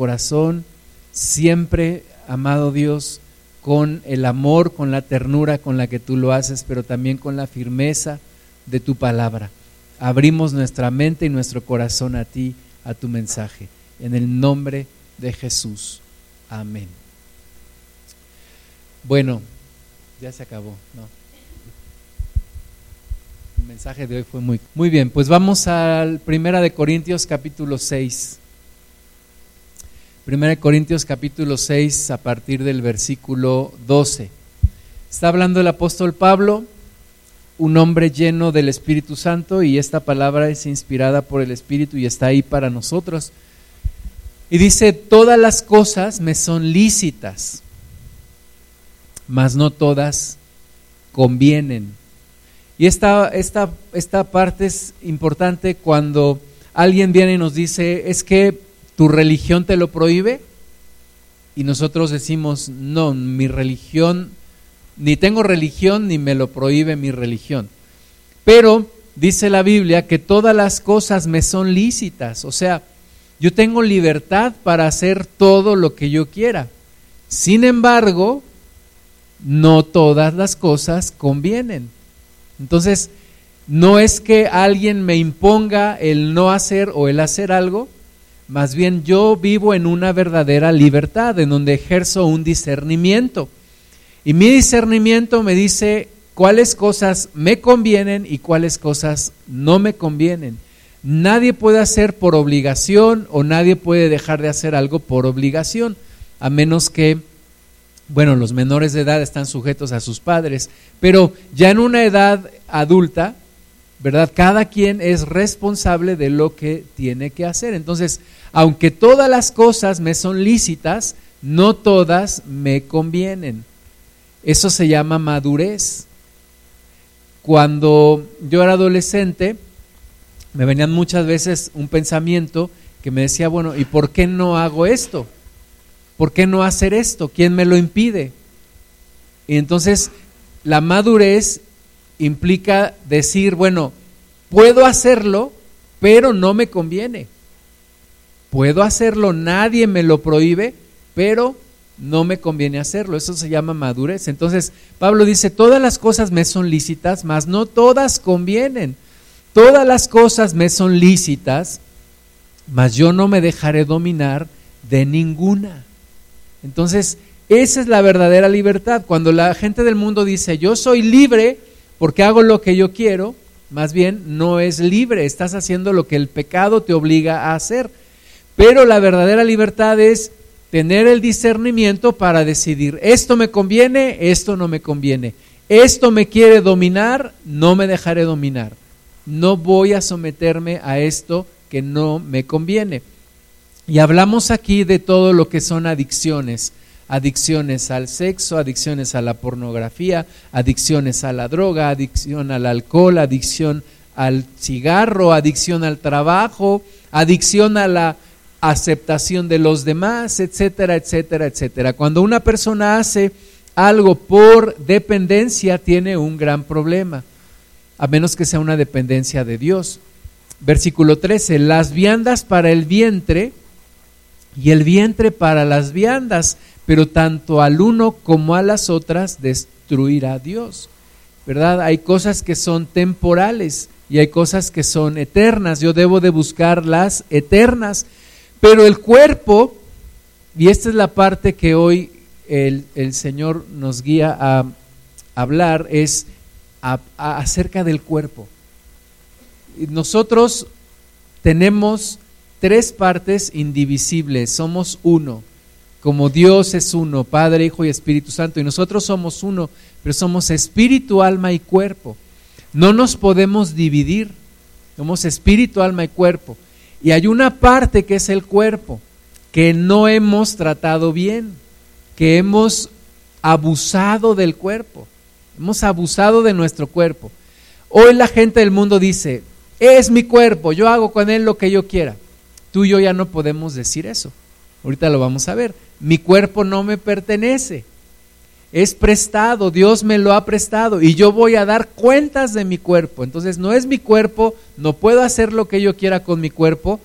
corazón, siempre, amado Dios, con el amor, con la ternura con la que tú lo haces, pero también con la firmeza de tu palabra. Abrimos nuestra mente y nuestro corazón a ti, a tu mensaje. En el nombre de Jesús. Amén. Bueno, ya se acabó, ¿no? El mensaje de hoy fue muy, muy bien. Pues vamos al Primera de Corintios capítulo 6. Primera de Corintios capítulo 6 a partir del versículo 12. Está hablando el apóstol Pablo, un hombre lleno del Espíritu Santo y esta palabra es inspirada por el Espíritu y está ahí para nosotros. Y dice, todas las cosas me son lícitas, mas no todas convienen. Y esta, esta, esta parte es importante cuando alguien viene y nos dice, es que tu religión te lo prohíbe. Y nosotros decimos, no, mi religión, ni tengo religión, ni me lo prohíbe mi religión. Pero dice la Biblia que todas las cosas me son lícitas, o sea, yo tengo libertad para hacer todo lo que yo quiera. Sin embargo, no todas las cosas convienen. Entonces, no es que alguien me imponga el no hacer o el hacer algo, más bien yo vivo en una verdadera libertad, en donde ejerzo un discernimiento. Y mi discernimiento me dice cuáles cosas me convienen y cuáles cosas no me convienen. Nadie puede hacer por obligación o nadie puede dejar de hacer algo por obligación, a menos que, bueno, los menores de edad están sujetos a sus padres, pero ya en una edad adulta, ¿verdad? Cada quien es responsable de lo que tiene que hacer. Entonces, aunque todas las cosas me son lícitas, no todas me convienen. Eso se llama madurez. Cuando yo era adolescente, me venían muchas veces un pensamiento que me decía, bueno, ¿y por qué no hago esto? ¿Por qué no hacer esto? ¿Quién me lo impide? Y entonces la madurez implica decir, bueno, puedo hacerlo, pero no me conviene. Puedo hacerlo, nadie me lo prohíbe, pero no me conviene hacerlo. Eso se llama madurez. Entonces, Pablo dice, todas las cosas me son lícitas, mas no todas convienen. Todas las cosas me son lícitas, mas yo no me dejaré dominar de ninguna. Entonces, esa es la verdadera libertad. Cuando la gente del mundo dice, yo soy libre porque hago lo que yo quiero, más bien no es libre, estás haciendo lo que el pecado te obliga a hacer. Pero la verdadera libertad es tener el discernimiento para decidir, esto me conviene, esto no me conviene. Esto me quiere dominar, no me dejaré dominar no voy a someterme a esto que no me conviene. Y hablamos aquí de todo lo que son adicciones, adicciones al sexo, adicciones a la pornografía, adicciones a la droga, adicción al alcohol, adicción al cigarro, adicción al trabajo, adicción a la aceptación de los demás, etcétera, etcétera, etcétera. Cuando una persona hace algo por dependencia, tiene un gran problema a menos que sea una dependencia de Dios. Versículo 13, las viandas para el vientre y el vientre para las viandas, pero tanto al uno como a las otras destruirá Dios. ¿Verdad? Hay cosas que son temporales y hay cosas que son eternas. Yo debo de buscar las eternas. Pero el cuerpo, y esta es la parte que hoy el, el Señor nos guía a hablar, es acerca del cuerpo. Nosotros tenemos tres partes indivisibles, somos uno, como Dios es uno, Padre, Hijo y Espíritu Santo, y nosotros somos uno, pero somos espíritu, alma y cuerpo. No nos podemos dividir, somos espíritu, alma y cuerpo. Y hay una parte que es el cuerpo, que no hemos tratado bien, que hemos abusado del cuerpo. Hemos abusado de nuestro cuerpo. Hoy la gente del mundo dice, es mi cuerpo, yo hago con él lo que yo quiera. Tú y yo ya no podemos decir eso. Ahorita lo vamos a ver. Mi cuerpo no me pertenece. Es prestado, Dios me lo ha prestado y yo voy a dar cuentas de mi cuerpo. Entonces no es mi cuerpo, no puedo hacer lo que yo quiera con mi cuerpo.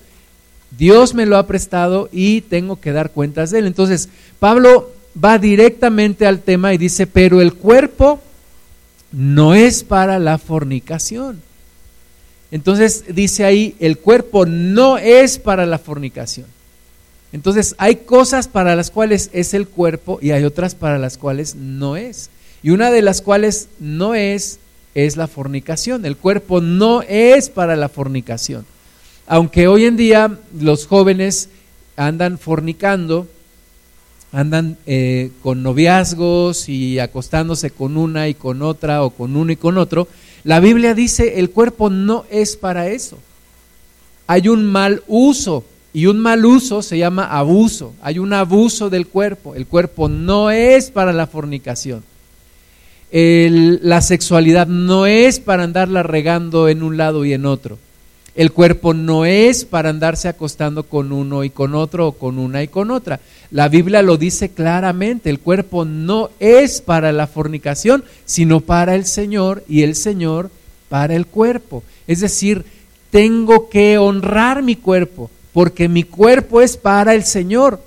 Dios me lo ha prestado y tengo que dar cuentas de él. Entonces, Pablo va directamente al tema y dice, pero el cuerpo no es para la fornicación. Entonces dice ahí, el cuerpo no es para la fornicación. Entonces hay cosas para las cuales es el cuerpo y hay otras para las cuales no es. Y una de las cuales no es es la fornicación. El cuerpo no es para la fornicación. Aunque hoy en día los jóvenes andan fornicando, andan eh, con noviazgos y acostándose con una y con otra o con uno y con otro, la Biblia dice el cuerpo no es para eso. Hay un mal uso y un mal uso se llama abuso. Hay un abuso del cuerpo. El cuerpo no es para la fornicación. la sexualidad no es para andarla regando en un lado y en otro. El cuerpo no es para andarse acostando con uno y con otro o con una y con otra. La Biblia lo dice claramente, el cuerpo no es para la fornicación, sino para el Señor y el Señor para el cuerpo. Es decir, tengo que honrar mi cuerpo, porque mi cuerpo es para el Señor.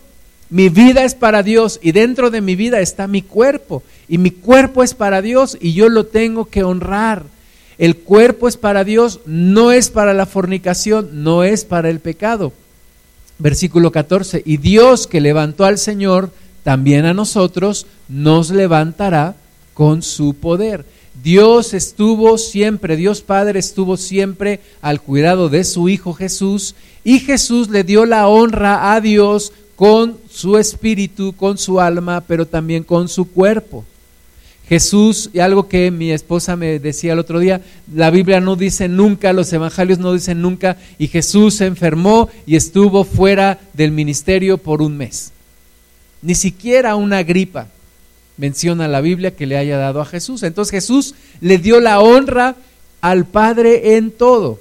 Mi vida es para Dios y dentro de mi vida está mi cuerpo. Y mi cuerpo es para Dios y yo lo tengo que honrar. El cuerpo es para Dios, no es para la fornicación, no es para el pecado. Versículo 14, y Dios que levantó al Señor, también a nosotros nos levantará con su poder. Dios estuvo siempre, Dios Padre estuvo siempre al cuidado de su Hijo Jesús y Jesús le dio la honra a Dios con su espíritu, con su alma, pero también con su cuerpo. Jesús, y algo que mi esposa me decía el otro día, la Biblia no dice nunca, los evangelios no dicen nunca, y Jesús se enfermó y estuvo fuera del ministerio por un mes. Ni siquiera una gripa menciona la Biblia que le haya dado a Jesús. Entonces Jesús le dio la honra al Padre en todo.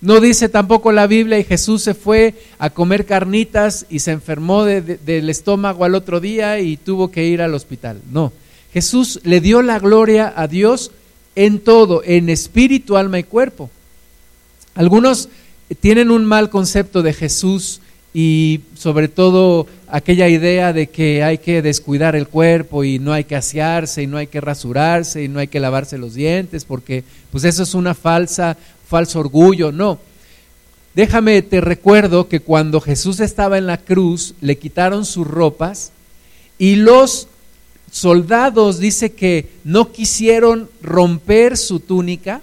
No dice tampoco la Biblia y Jesús se fue a comer carnitas y se enfermó del estómago al otro día y tuvo que ir al hospital. No, Jesús le dio la gloria a Dios en todo, en espíritu, alma y cuerpo. Algunos tienen un mal concepto de Jesús y sobre todo aquella idea de que hay que descuidar el cuerpo y no hay que asearse y no hay que rasurarse y no hay que lavarse los dientes porque pues eso es una falsa falso orgullo, no. Déjame te recuerdo que cuando Jesús estaba en la cruz le quitaron sus ropas y los soldados dice que no quisieron romper su túnica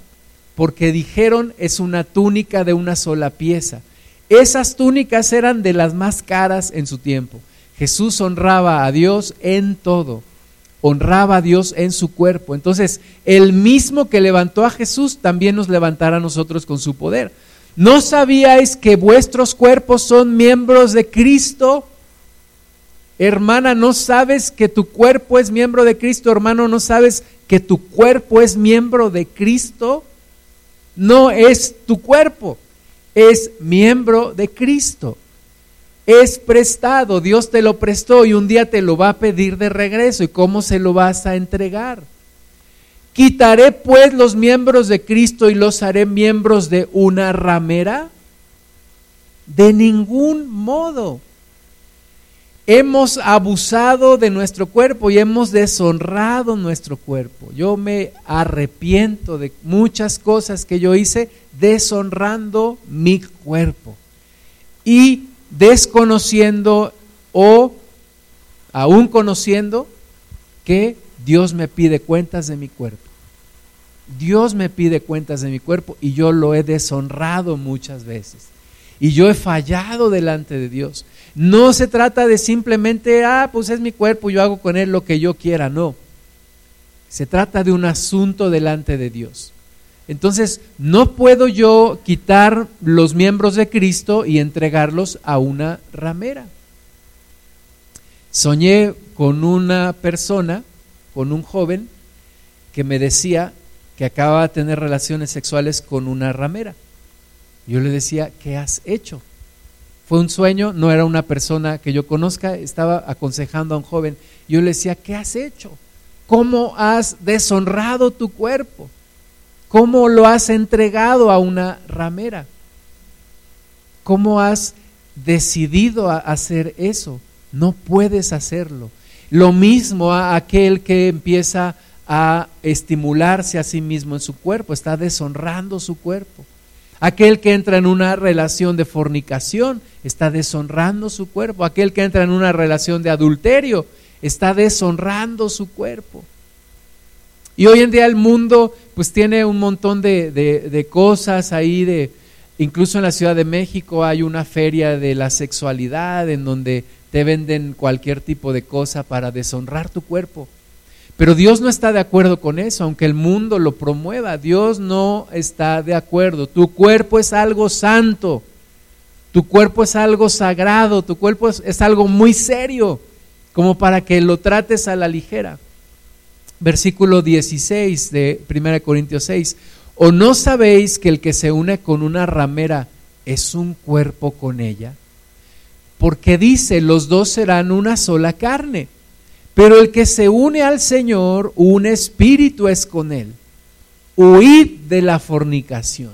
porque dijeron es una túnica de una sola pieza. Esas túnicas eran de las más caras en su tiempo. Jesús honraba a Dios en todo, honraba a Dios en su cuerpo. Entonces, el mismo que levantó a Jesús también nos levantará a nosotros con su poder. ¿No sabíais que vuestros cuerpos son miembros de Cristo? Hermana, ¿no sabes que tu cuerpo es miembro de Cristo? Hermano, ¿no sabes que tu cuerpo es miembro de Cristo? No es tu cuerpo, es miembro de Cristo. Es prestado, Dios te lo prestó y un día te lo va a pedir de regreso. ¿Y cómo se lo vas a entregar? Quitaré pues los miembros de Cristo y los haré miembros de una ramera. De ningún modo hemos abusado de nuestro cuerpo y hemos deshonrado nuestro cuerpo. Yo me arrepiento de muchas cosas que yo hice deshonrando mi cuerpo y desconociendo o aún conociendo que Dios me pide cuentas de mi cuerpo. Dios me pide cuentas de mi cuerpo y yo lo he deshonrado muchas veces. Y yo he fallado delante de Dios. No se trata de simplemente, ah, pues es mi cuerpo, yo hago con él lo que yo quiera, no. Se trata de un asunto delante de Dios. Entonces, no puedo yo quitar los miembros de Cristo y entregarlos a una ramera. Soñé con una persona, con un joven, que me decía que acaba de tener relaciones sexuales con una ramera. Yo le decía, ¿qué has hecho? Fue un sueño, no era una persona que yo conozca, estaba aconsejando a un joven. Yo le decía, ¿qué has hecho? ¿Cómo has deshonrado tu cuerpo? ¿Cómo lo has entregado a una ramera? ¿Cómo has decidido hacer eso. No puedes hacerlo. Lo mismo a aquel que empieza a estimularse a sí mismo en su cuerpo, está deshonrando su cuerpo. Aquel que entra en una relación de fornicación está deshonrando su cuerpo. Aquel que entra en una relación de adulterio está deshonrando su cuerpo. Y hoy en día el mundo pues tiene un montón de, de, cosas ahí, de, incluso en la Ciudad de México hay una feria de la sexualidad en donde te venden cualquier tipo de cosa para deshonrar tu cuerpo. Pero Dios no está de acuerdo con eso, aunque el mundo lo promueva. Dios no está de acuerdo. Tu cuerpo es algo santo. Tu cuerpo es algo sagrado. Tu cuerpo es, algo muy serio, como para que lo trates a la ligera. Versículo 16 de 1 Corintios 6. ¿O no sabéis que el que se une con una ramera es un cuerpo con ella? Porque dice, los dos serán una sola carne. Pero el que se une al Señor, un espíritu es con él. Huid de la fornicación.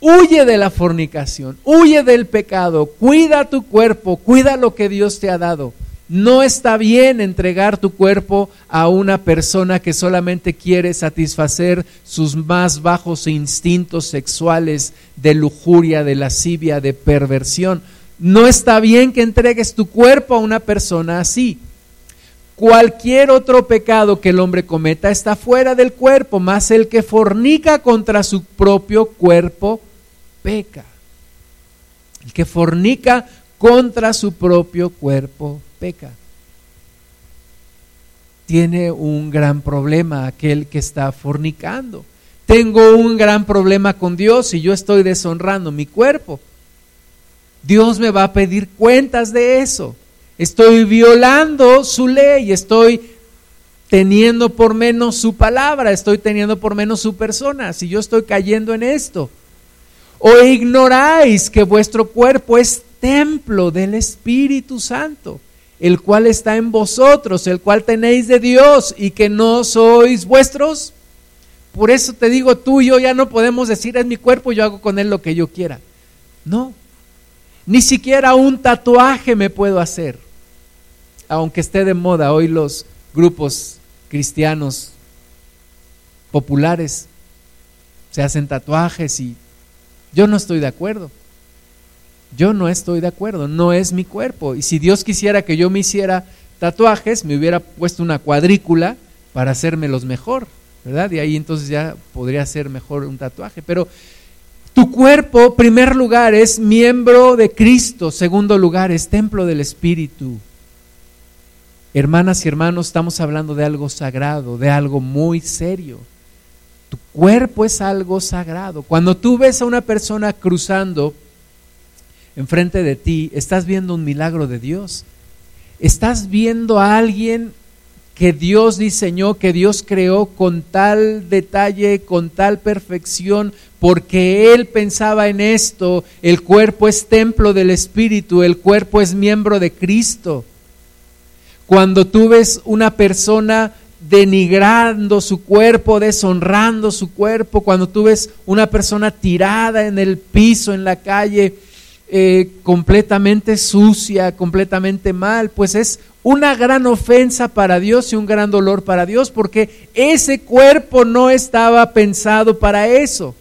Huye de la fornicación, huye del pecado, cuida tu cuerpo, cuida lo que Dios te ha dado. No está bien entregar tu cuerpo a una persona que solamente quiere satisfacer sus más bajos instintos sexuales de lujuria, de lascivia, de perversión. No está bien que entregues tu cuerpo a una persona así. Cualquier otro pecado que el hombre cometa está fuera del cuerpo, más el que fornica contra su propio cuerpo peca. El que fornica contra su propio cuerpo peca. Tiene un gran problema aquel que está fornicando. Tengo un gran problema con Dios y yo estoy deshonrando mi cuerpo. Dios me va a pedir cuentas de eso. Estoy violando su ley, estoy teniendo por menos su palabra, estoy teniendo por menos su persona, si yo estoy cayendo en esto. O ignoráis que vuestro cuerpo es templo del Espíritu Santo, el cual está en vosotros, el cual tenéis de Dios y que no sois vuestros. Por eso te digo, tú y yo ya no podemos decir, es mi cuerpo, yo hago con él lo que yo quiera. No, ni siquiera un tatuaje me puedo hacer aunque esté de moda hoy los grupos cristianos populares se hacen tatuajes y yo no estoy de acuerdo. Yo no estoy de acuerdo, no es mi cuerpo. Y si Dios quisiera que yo me hiciera tatuajes, me hubiera puesto una cuadrícula para hacérmelos mejor, ¿verdad? Y ahí entonces ya podría ser mejor un tatuaje. Pero tu cuerpo, primer lugar, es miembro de Cristo, segundo lugar, es templo del Espíritu. Hermanas y hermanos, estamos hablando de algo sagrado, de algo muy serio. Tu cuerpo es algo sagrado. Cuando tú ves a una persona cruzando enfrente de ti, estás viendo un milagro de Dios. Estás viendo a alguien que Dios diseñó, que Dios creó con tal detalle, con tal perfección, porque Él pensaba en esto. El cuerpo es templo del Espíritu, el cuerpo es miembro de Cristo. Cuando tú ves una persona denigrando su cuerpo, deshonrando su cuerpo, cuando tú ves una persona tirada en el piso, en la calle, eh, completamente sucia, completamente mal, pues es una gran ofensa para Dios y un gran dolor para Dios, porque ese cuerpo no estaba pensado para eso.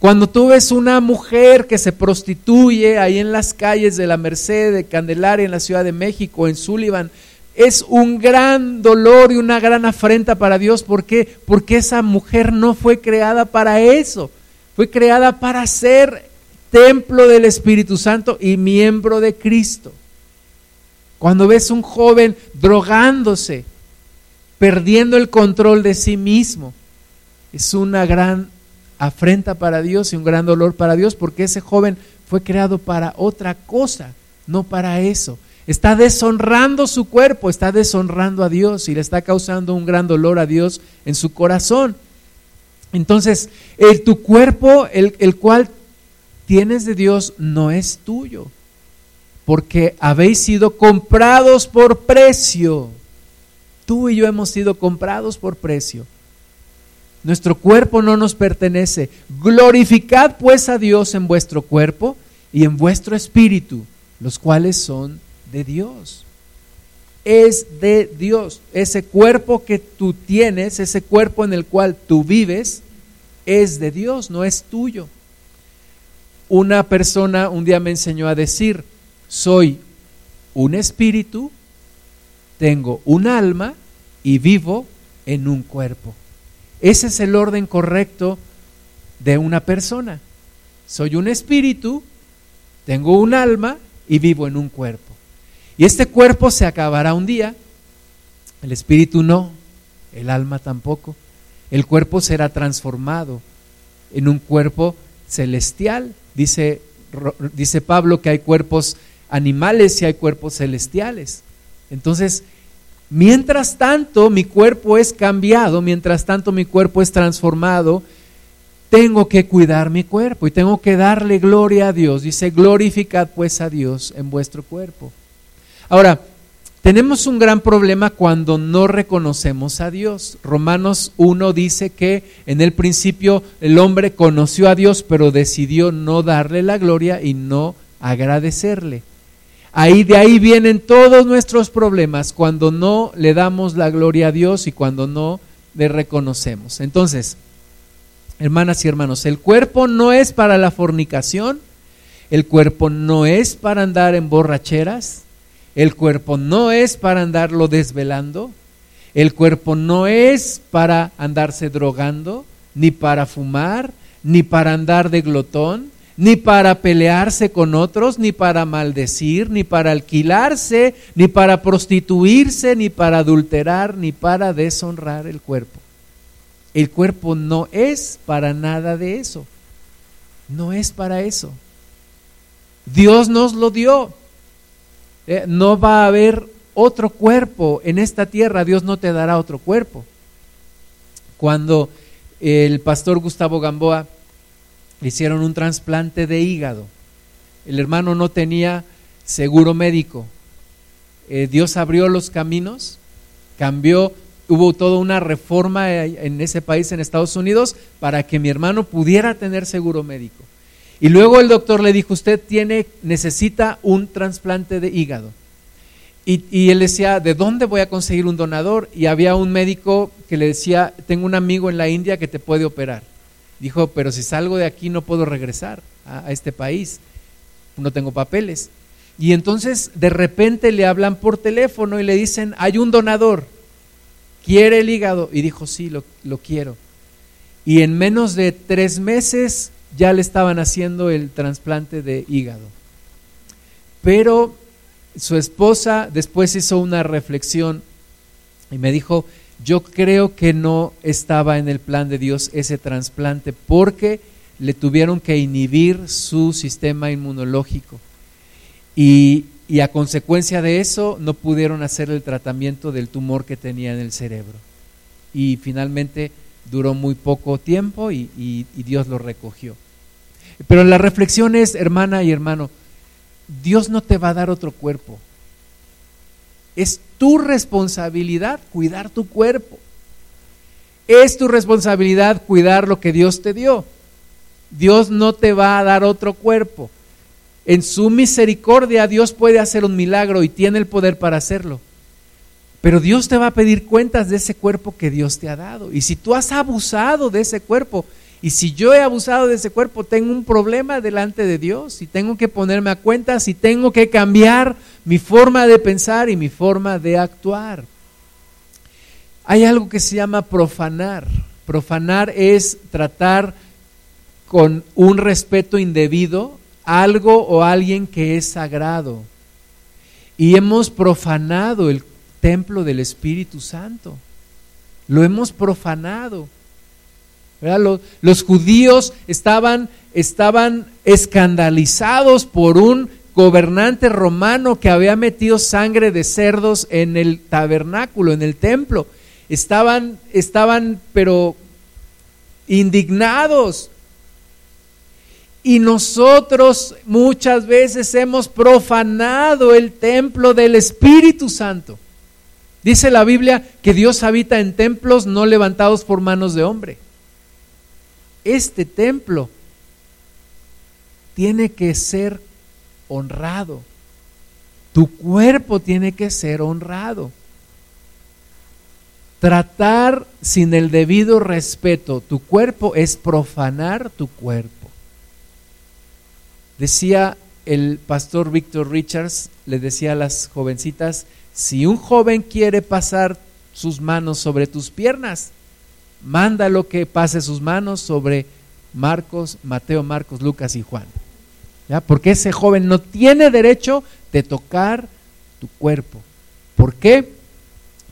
Cuando tú ves una mujer que se prostituye ahí en las calles de la Merced, de Candelaria, en la Ciudad de México, en Sullivan, es un gran dolor y una gran afrenta para Dios. ¿Por qué? Porque esa mujer no fue creada para eso. Fue creada para ser templo del Espíritu Santo y miembro de Cristo. Cuando ves un joven drogándose, perdiendo el control de sí mismo, es una gran afrenta para Dios y un gran dolor para Dios porque ese joven fue creado para otra cosa, no para eso. Está deshonrando su cuerpo, está deshonrando a Dios y le está causando un gran dolor a Dios en su corazón. Entonces, el, tu cuerpo, el, el cual tienes de Dios, no es tuyo, porque habéis sido comprados por precio. Tú y yo hemos sido comprados por precio. Nuestro cuerpo no nos pertenece. Glorificad pues a Dios en vuestro cuerpo y en vuestro espíritu, los cuales son de Dios. Es de Dios. Ese cuerpo que tú tienes, ese cuerpo en el cual tú vives, es de Dios, no es tuyo. Una persona un día me enseñó a decir, soy un espíritu, tengo un alma y vivo en un cuerpo. Ese es el orden correcto de una persona. Soy un espíritu, tengo un alma y vivo en un cuerpo. Y este cuerpo se acabará un día, el espíritu no, el alma tampoco. El cuerpo será transformado en un cuerpo celestial. Dice, dice Pablo que hay cuerpos animales y hay cuerpos celestiales. Entonces, mientras tanto mi cuerpo es cambiado, mientras tanto mi cuerpo es transformado, tengo que cuidar mi cuerpo y tengo que darle gloria a Dios. Dice, glorificad pues a Dios en vuestro cuerpo. Ahora, tenemos un gran problema cuando no reconocemos a Dios. Romanos 1 dice que en el principio el hombre conoció a Dios, pero decidió no darle la gloria y no agradecerle. Ahí de ahí vienen todos nuestros problemas cuando no le damos la gloria a Dios y cuando no le reconocemos. Entonces, hermanas y hermanos, el cuerpo no es para la fornicación, el cuerpo no es para andar en borracheras, el cuerpo no es para andarlo desvelando, el cuerpo no es para andarse drogando, ni para fumar, ni para andar de glotón, ni para pelearse con otros, ni para maldecir, ni para alquilarse, ni para prostituirse, ni para adulterar, ni para deshonrar el cuerpo. El cuerpo no es para nada de eso. No es para eso. Dios nos lo dio. Eh, no va a haber otro cuerpo en esta tierra. Dios no te dará otro cuerpo. Cuando el pastor Gustavo Gamboa hicieron un trasplante de hígado. El hermano no tenía seguro médico. Eh, Dios abrió los caminos, cambió, hubo toda una reforma en ese país, en Estados Unidos, para que mi hermano pudiera tener seguro médico. Y luego el doctor le dijo, usted tiene, necesita un trasplante de hígado. Y, y, él decía, ¿de dónde voy a conseguir un donador? Y había un médico que le decía, tengo un amigo en la India que te puede operar. Dijo, pero si salgo de aquí no puedo regresar a, este país, no tengo papeles. Y entonces de repente le hablan por teléfono y le dicen, hay un donador, quiere el hígado. Y dijo, sí, lo, lo quiero. Y en menos de tres meses ya le estaban haciendo el trasplante de hígado. Pero su esposa después hizo una reflexión y me dijo, yo creo que no estaba en el plan de Dios ese trasplante porque le tuvieron que inhibir su sistema inmunológico. Y, y, a consecuencia de eso no pudieron hacer el tratamiento del tumor que tenía en el cerebro. Y finalmente duró muy poco tiempo y, y Dios lo recogió. Pero la reflexión es, hermana y hermano, Dios no te va a dar otro cuerpo. Es tu responsabilidad cuidar tu cuerpo. Es tu responsabilidad cuidar lo que Dios te dio. Dios no te va a dar otro cuerpo. En su misericordia Dios puede hacer un milagro y tiene el poder para hacerlo. Pero Dios te va a pedir cuentas de ese cuerpo que Dios te ha dado. Y si tú has abusado de ese cuerpo, y si yo he abusado de ese cuerpo, tengo un problema delante de Dios y tengo que ponerme a cuenta, y tengo que cambiar mi forma de pensar y mi forma de actuar. Hay algo que se llama profanar. Profanar es tratar con un respeto indebido algo o alguien que es sagrado. Y hemos profanado el templo del Espíritu Santo. Lo hemos profanado. Los, judíos estaban, estaban escandalizados por un gobernante romano que había metido sangre de cerdos en el tabernáculo, en el templo. Estaban, estaban, pero indignados. Y nosotros muchas veces hemos profanado el templo del Espíritu Santo. Dice la Biblia que Dios habita en templos no levantados por manos de hombre este templo tiene que ser honrado. Tu cuerpo tiene que ser honrado. Tratar sin el debido respeto tu cuerpo es profanar tu cuerpo. Decía el pastor Victor Richards, le decía a las jovencitas, si un joven quiere pasar sus manos sobre tus piernas, mándalo que pase sus manos sobre Marcos, Mateo, Marcos, Lucas y Juan. Porque ese joven no tiene derecho de tocar tu cuerpo. ¿Por qué?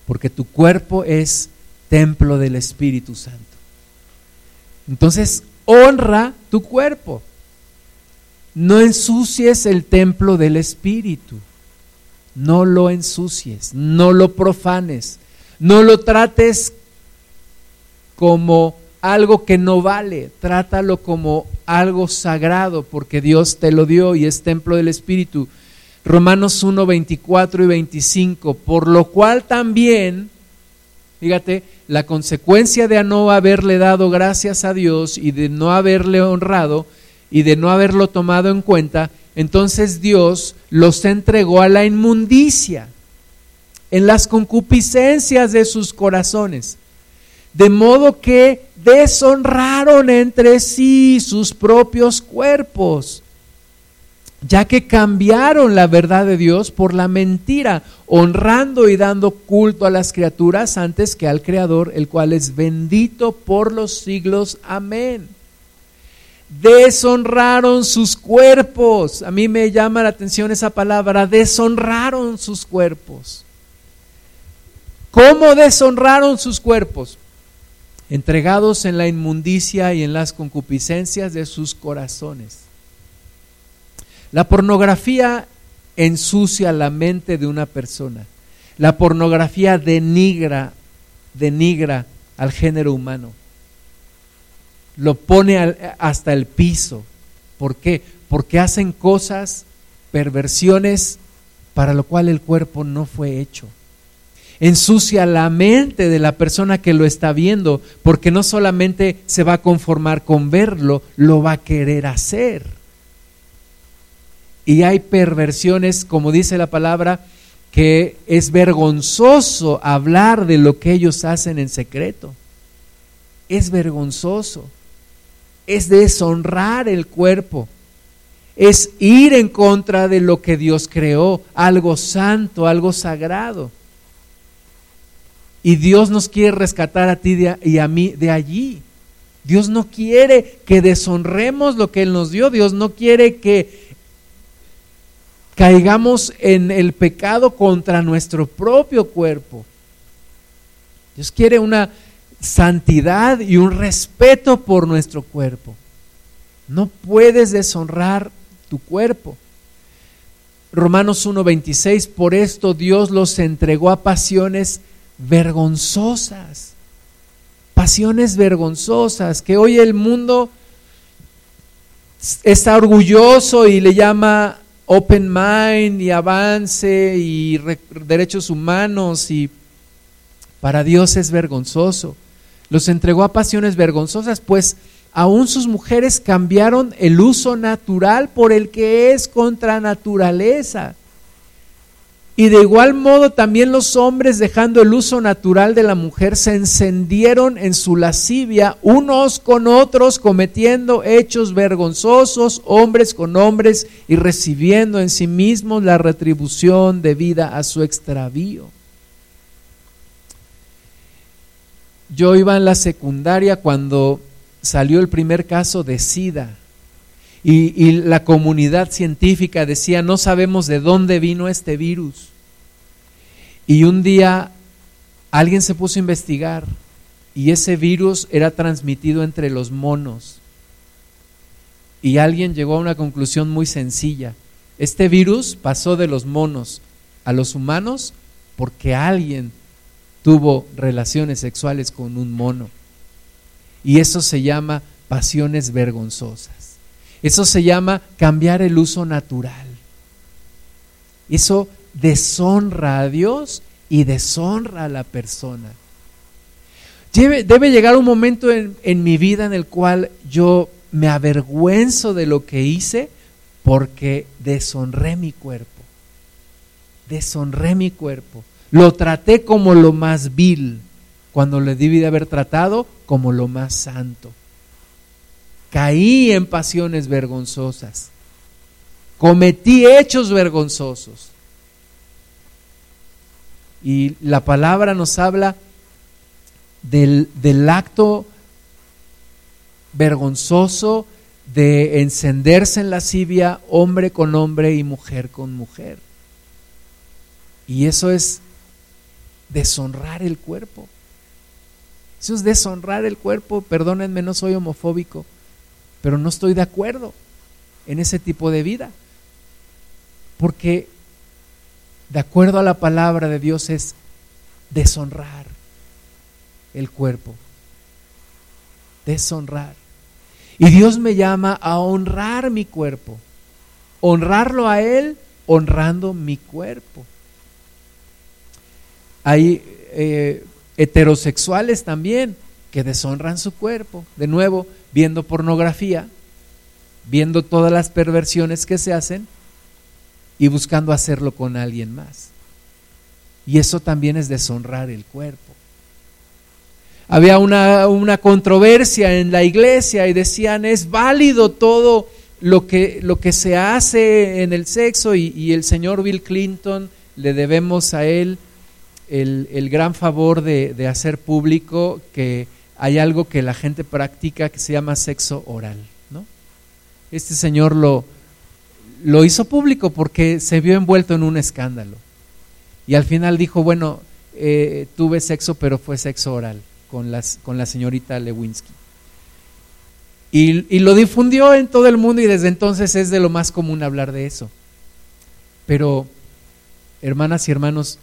Porque tu cuerpo es templo del Espíritu Santo. Entonces, honra tu cuerpo. No ensucies el templo del Espíritu. No lo ensucies, no lo profanes, no lo trates como algo que no vale, trátalo como algo sagrado, porque Dios te lo dio y es templo del Espíritu. Romanos 1, 24 y 25, por lo cual también, fíjate, la consecuencia de no haberle dado gracias a Dios y de no haberle honrado y de no haberlo tomado en cuenta, entonces Dios los entregó a la inmundicia en las concupiscencias de sus corazones de modo que deshonraron entre sí sus propios cuerpos, ya que cambiaron la verdad de Dios por la mentira, honrando y dando culto a las criaturas antes que al Creador, el cual es bendito por los siglos. Amén. Deshonraron sus cuerpos. A mí me llama la atención esa palabra, deshonraron sus cuerpos. ¿Cómo deshonraron sus cuerpos? Entregados en la inmundicia y en las concupiscencias de sus corazones. La pornografía ensucia la mente de una persona. La pornografía denigra, denigra al género humano. Lo pone hasta el piso. ¿Por qué? Porque hacen cosas, perversiones, para lo cual el cuerpo no fue hecho ensucia la mente de la persona que lo está viendo, porque no solamente se va a conformar con verlo, lo va a querer hacer. Y hay perversiones, como dice la palabra, que es vergonzoso hablar de lo que ellos hacen en secreto. Es vergonzoso. Es deshonrar el cuerpo. Es ir en contra de lo que Dios creó, algo santo, algo sagrado. Y Dios nos quiere rescatar a ti y a mí de allí. Dios no quiere que deshonremos lo que Él nos dio. Dios no quiere que caigamos en el pecado contra nuestro propio cuerpo. Dios quiere una santidad y un respeto por nuestro cuerpo. No puedes deshonrar tu cuerpo. Romanos 1:26, por esto Dios los entregó a pasiones vergonzosas, pasiones vergonzosas, que hoy el mundo está orgulloso y le llama open mind y avance y derechos humanos y para Dios es vergonzoso. Los entregó a pasiones vergonzosas, pues aún sus mujeres cambiaron el uso natural por el que es contra naturaleza. Y de igual modo también los hombres, dejando el uso natural de la mujer, se encendieron en su lascivia unos con otros, cometiendo hechos vergonzosos, hombres con hombres, y recibiendo en sí mismos la retribución debida a su extravío. Yo iba en la secundaria cuando salió el primer caso de SIDA. Y, la comunidad científica decía, no sabemos de dónde vino este virus. Y un día alguien se puso a investigar y ese virus era transmitido entre los monos. Y alguien llegó a una conclusión muy sencilla. Este virus pasó de los monos a los humanos porque alguien tuvo relaciones sexuales con un mono. Y eso se llama pasiones vergonzosas. Eso se llama cambiar el uso natural. Eso deshonra a Dios y deshonra a la persona. Debe, llegar un momento en, en mi vida en el cual yo me avergüenzo de lo que hice porque deshonré mi cuerpo. Deshonré mi cuerpo. Lo traté como lo más vil, cuando le debí de haber tratado como lo más santo. Caí en pasiones vergonzosas. Cometí hechos vergonzosos. Y la palabra nos habla del, del acto vergonzoso de encenderse en lascivia hombre con hombre y mujer con mujer. Y eso es deshonrar el cuerpo. Eso es deshonrar el cuerpo. Perdónenme, no soy homofóbico, pero no estoy de acuerdo en ese tipo de vida. Porque de acuerdo a la palabra de Dios es deshonrar el cuerpo. Deshonrar. Y Dios me llama a honrar mi cuerpo. Honrarlo a Él honrando mi cuerpo. Hay eh, heterosexuales también que deshonran su cuerpo. De nuevo, viendo pornografía, viendo todas las perversiones que se hacen y buscando hacerlo con alguien más. Y eso también es deshonrar el cuerpo. Había una, una controversia en la iglesia y decían, es válido todo lo que, lo que se hace en el sexo y, y el señor Bill Clinton le debemos a él el, gran favor de, hacer público que hay algo que la gente practica que se llama sexo oral. ¿no? Este señor lo, lo hizo público porque se vio envuelto en un escándalo. Y al final dijo, bueno, eh, tuve sexo, pero fue sexo oral con, las, con la señorita Lewinsky. Y, y, lo difundió en todo el mundo y desde entonces es de lo más común hablar de eso. Pero, hermanas y hermanos,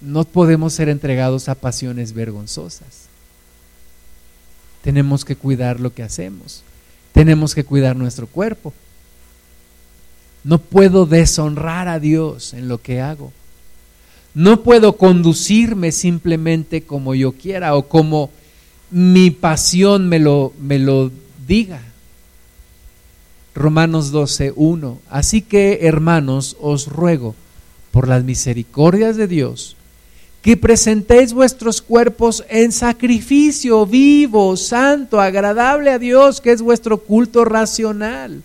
no podemos ser entregados a pasiones vergonzosas. Tenemos que cuidar lo que hacemos. Tenemos que cuidar nuestro cuerpo. No puedo deshonrar a Dios en lo que hago. No puedo conducirme simplemente como yo quiera o como mi pasión me lo, me lo diga. Romanos 12, 1. Así que, hermanos, os ruego por las misericordias de Dios que presentéis vuestros cuerpos en sacrificio vivo, santo, agradable a Dios, que es vuestro culto racional.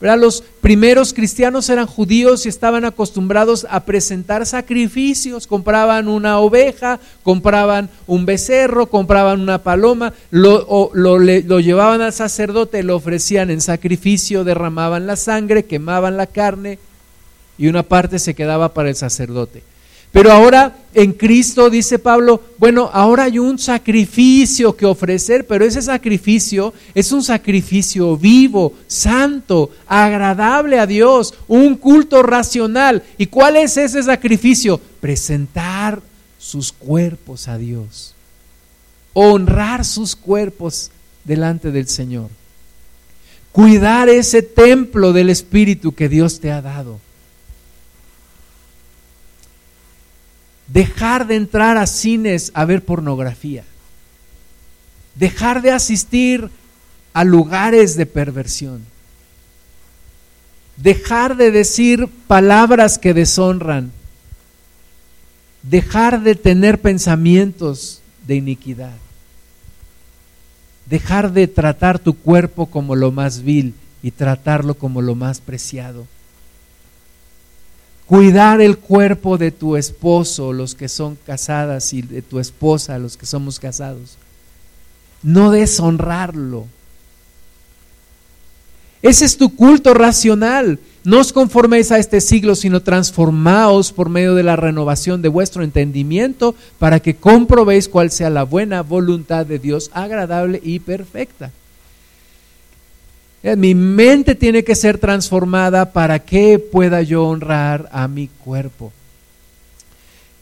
Los primeros cristianos eran judíos y estaban acostumbrados a presentar sacrificios. Compraban una oveja, compraban un becerro, compraban una paloma, lo, lo, lo llevaban al sacerdote, lo ofrecían en sacrificio, derramaban la sangre, quemaban la carne y una parte se quedaba para el sacerdote. Pero ahora en Cristo, dice Pablo, bueno, ahora hay un sacrificio que ofrecer, pero ese sacrificio es un sacrificio vivo, santo, agradable a Dios, un culto racional. ¿Y cuál es ese sacrificio? Presentar sus cuerpos a Dios, honrar sus cuerpos delante del Señor, cuidar ese templo del Espíritu que Dios te ha dado. Dejar de entrar a cines a ver pornografía, dejar de asistir a lugares de perversión, dejar de decir palabras que deshonran, dejar de tener pensamientos de iniquidad, dejar de tratar tu cuerpo como lo más vil y tratarlo como lo más preciado cuidar el cuerpo de tu esposo, los que son casadas, y de tu esposa, los que somos casados. No deshonrarlo. Ese es tu culto racional. No os conforméis a este siglo, sino transformaos por medio de la renovación de vuestro entendimiento para que comprobéis cuál sea la buena voluntad de Dios, agradable y perfecta. Eh, mi mente tiene que ser transformada para que pueda yo honrar a mi cuerpo.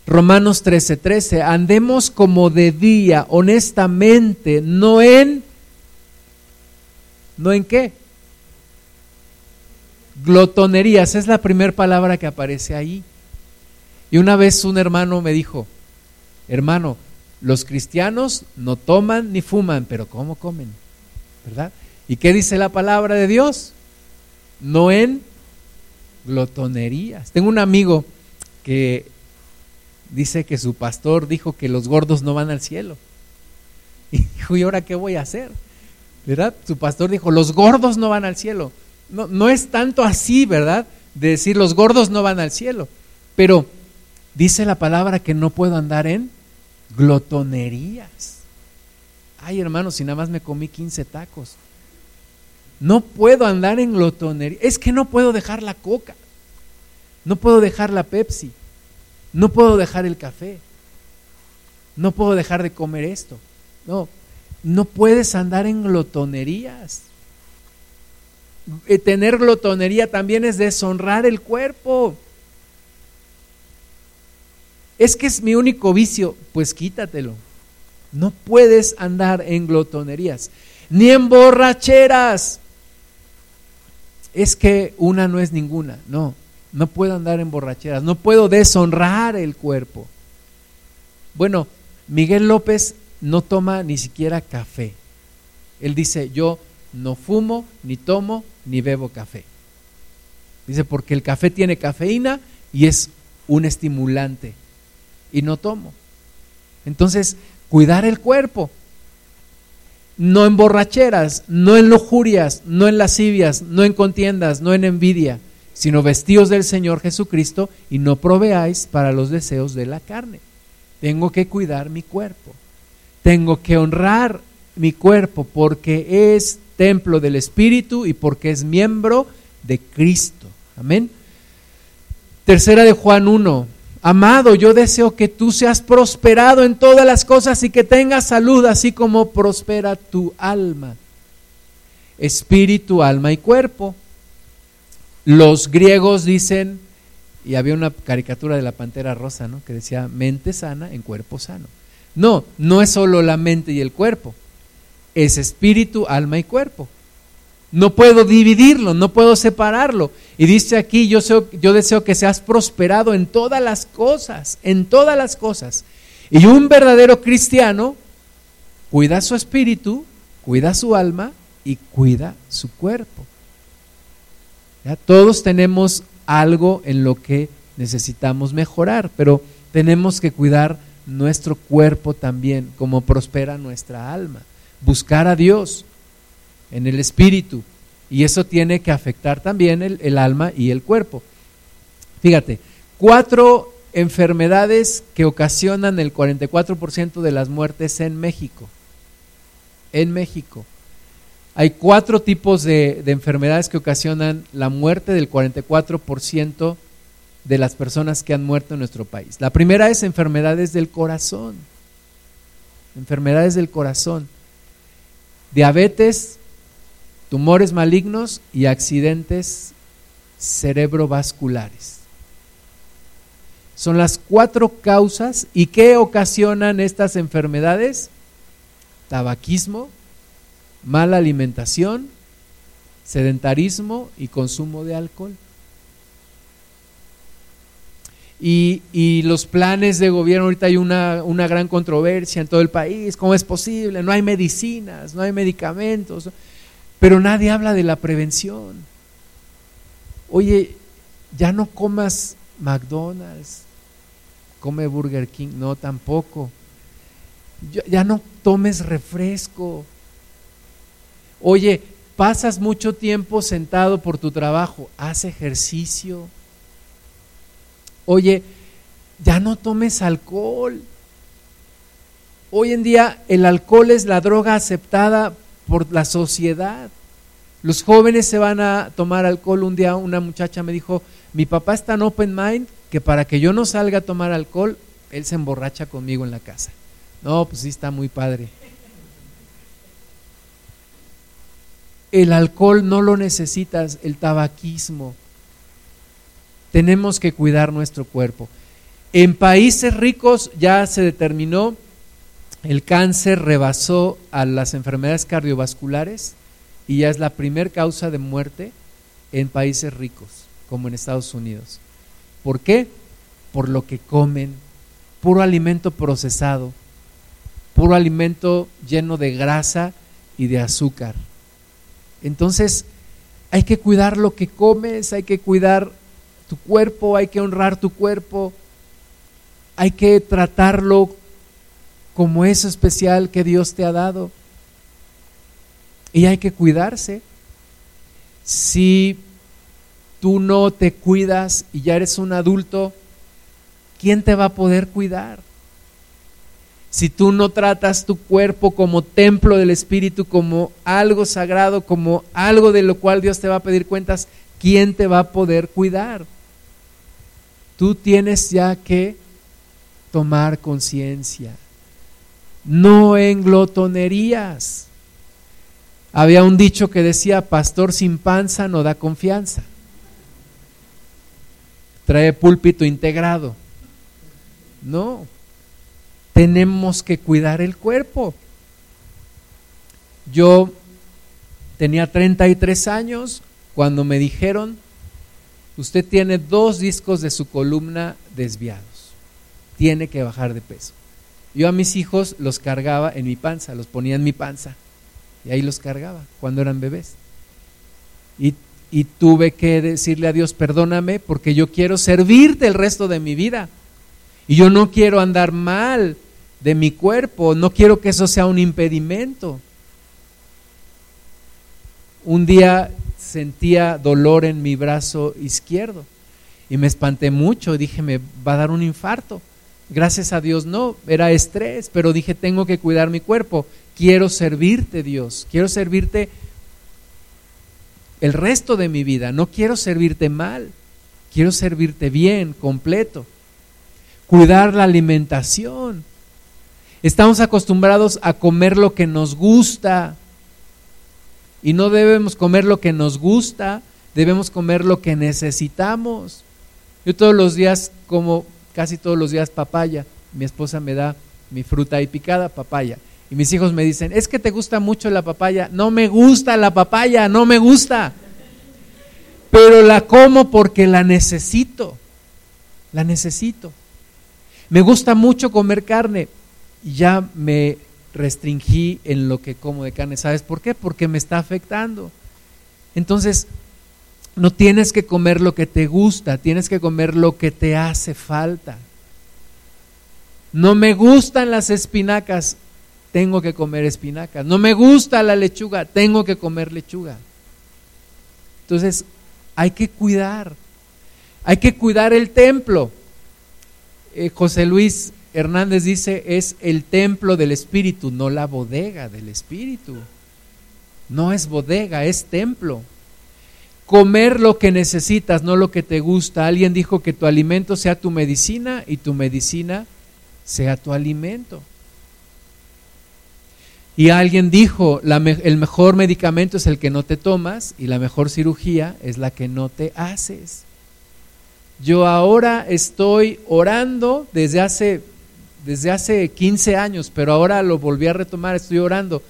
Romanos 13:13, 13, andemos como de día, honestamente, no en, no en qué, glotonerías, es la primera palabra que aparece ahí. Y una vez un hermano me dijo, hermano, los cristianos no toman ni fuman, pero ¿cómo comen? ¿verdad? ¿Y qué dice la palabra de Dios? No en glotonerías. Tengo un amigo que dice que su pastor dijo que los gordos no van al cielo. Y dijo, ¿y ahora qué voy a hacer? ¿Verdad? Su pastor dijo, los gordos no van al cielo. No, no es tanto así, ¿verdad? De decir, los gordos no van al cielo. Pero dice la palabra que no puedo andar en glotonerías. Ay, hermano, si nada más me comí 15 tacos. No puedo andar en glotonería. Es que no puedo dejar la coca. No puedo dejar la Pepsi. No puedo dejar el café. No puedo dejar de comer esto. No, no puedes andar en glotonerías. Eh, tener glotonería también es deshonrar el cuerpo. Es que es mi único vicio, pues quítatelo. No puedes andar en glotonerías, ni en borracheras es que una no es ninguna. No, no puedo andar en borracheras, no puedo deshonrar el cuerpo. Bueno, Miguel López no toma ni siquiera café. Él dice, yo no fumo, ni tomo, ni bebo café. Dice, porque el café tiene cafeína y es un estimulante. Y no tomo. Entonces, cuidar el cuerpo no en borracheras, no en lujurias, no en lascivias, no en contiendas, no en envidia, sino vestidos del Señor Jesucristo y no proveáis para los deseos de la carne. Tengo que cuidar mi cuerpo. Tengo que honrar mi cuerpo porque es templo del Espíritu y porque es miembro de Cristo. Amén. Tercera de Juan 1, Amado, yo deseo que tú seas prosperado en todas las cosas y que tengas salud, así como prospera tu alma, espíritu, alma y cuerpo. Los griegos dicen, y había una caricatura de la pantera rosa, ¿no? Que decía mente sana en cuerpo sano. No, no es solo la mente y el cuerpo, es espíritu, alma y cuerpo. No puedo dividirlo, no puedo separarlo. Y dice aquí, yo, yo deseo que seas prosperado en todas las cosas, en todas las cosas. Y un verdadero cristiano cuida su espíritu, cuida su alma y cuida su cuerpo. Todos tenemos algo en lo que necesitamos mejorar, pero tenemos que cuidar nuestro cuerpo también, como prospera nuestra alma. Buscar a Dios, en el espíritu. Y eso tiene que afectar también el, alma y el cuerpo. Fíjate, cuatro enfermedades que ocasionan el 44% de las muertes en México. En México. Hay cuatro tipos de, de, enfermedades que ocasionan la muerte del 44% de las personas que han muerto en nuestro país. La primera es enfermedades del corazón. Enfermedades del corazón. Diabetes, tumores malignos y accidentes cerebrovasculares. Son las cuatro causas y qué ocasionan estas enfermedades? Tabaquismo, mala alimentación, sedentarismo y consumo de alcohol. Y, y, los planes de gobierno, ahorita hay una, una, gran controversia en todo el país, ¿cómo es posible? No hay medicinas, no hay medicamentos. Pero nadie habla de la prevención. Oye, ya no comas McDonald's, come Burger King, no tampoco. Ya no tomes refresco. Oye, pasas mucho tiempo sentado por tu trabajo, haz ejercicio. Oye, ya no tomes alcohol. Hoy en día el alcohol es la droga aceptada por la sociedad. Los jóvenes se van a tomar alcohol. Un día una muchacha me dijo, mi papá está en open mind que para que yo no salga a tomar alcohol, él se emborracha conmigo en la casa. No, pues sí está muy padre. El alcohol no lo necesitas, el tabaquismo. Tenemos que cuidar nuestro cuerpo. En países ricos ya se determinó el cáncer rebasó a las enfermedades cardiovasculares y ya es la primer causa de muerte en países ricos, como en Estados Unidos. ¿Por qué? Por lo que comen, puro alimento procesado, puro alimento lleno de grasa y de azúcar. Entonces, hay que cuidar lo que comes, hay que cuidar tu cuerpo, hay que honrar tu cuerpo, hay que tratarlo como eso especial que Dios te ha dado. Y hay que cuidarse. Si tú no te cuidas y ya eres un adulto, ¿quién te va a poder cuidar? Si tú no tratas tu cuerpo como templo del Espíritu, como algo sagrado, como algo de lo cual Dios te va a pedir cuentas, ¿quién te va a poder cuidar? Tú tienes ya que tomar conciencia. No en glotonerías. Había un dicho que decía, pastor sin panza no da confianza. Trae púlpito integrado. No, tenemos que cuidar el cuerpo. Yo tenía 33 años cuando me dijeron, usted tiene dos discos de su columna desviados, tiene que bajar de peso. Yo a mis hijos los cargaba en mi panza, los ponía en mi panza y ahí los cargaba cuando eran bebés. Y, tuve que decirle a Dios, perdóname porque yo quiero servirte el resto de mi vida. Y yo no quiero andar mal de mi cuerpo, no quiero que eso sea un impedimento. Un día sentía dolor en mi brazo izquierdo y me espanté mucho, dije, me va a dar un infarto. Gracias a Dios no, era estrés, pero dije, tengo que cuidar mi cuerpo, quiero servirte Dios, quiero servirte el resto de mi vida, no quiero servirte mal, quiero servirte bien, completo. Cuidar la alimentación. Estamos acostumbrados a comer lo que nos gusta. Y no debemos comer lo que nos gusta, debemos comer lo que necesitamos. Yo todos los días como casi todos los días papaya. Mi esposa me da mi fruta y picada, papaya. Y mis hijos me dicen, es que te gusta mucho la papaya. No me gusta la papaya, no me gusta. Pero la como porque la necesito. La necesito. Me gusta mucho comer carne y ya me restringí en lo que como de carne. ¿Sabes por qué? Porque me está afectando. Entonces, no tienes que comer lo que te gusta, tienes que comer lo que te hace falta. No me gustan las espinacas, tengo que comer espinacas. No me gusta la lechuga, tengo que comer lechuga. Entonces, hay que cuidar. Hay que cuidar el templo. Eh, José Luis Hernández dice, es el templo del Espíritu, no la bodega del Espíritu. No es bodega, es templo. Comer lo que necesitas, no lo que te gusta. Alguien dijo que tu alimento sea tu medicina y tu medicina sea tu alimento. Y alguien dijo, el mejor medicamento es el que no te tomas y la mejor cirugía es la que no te haces. Yo ahora estoy orando desde hace, desde hace 15 años, pero ahora lo volví a retomar, estoy orando.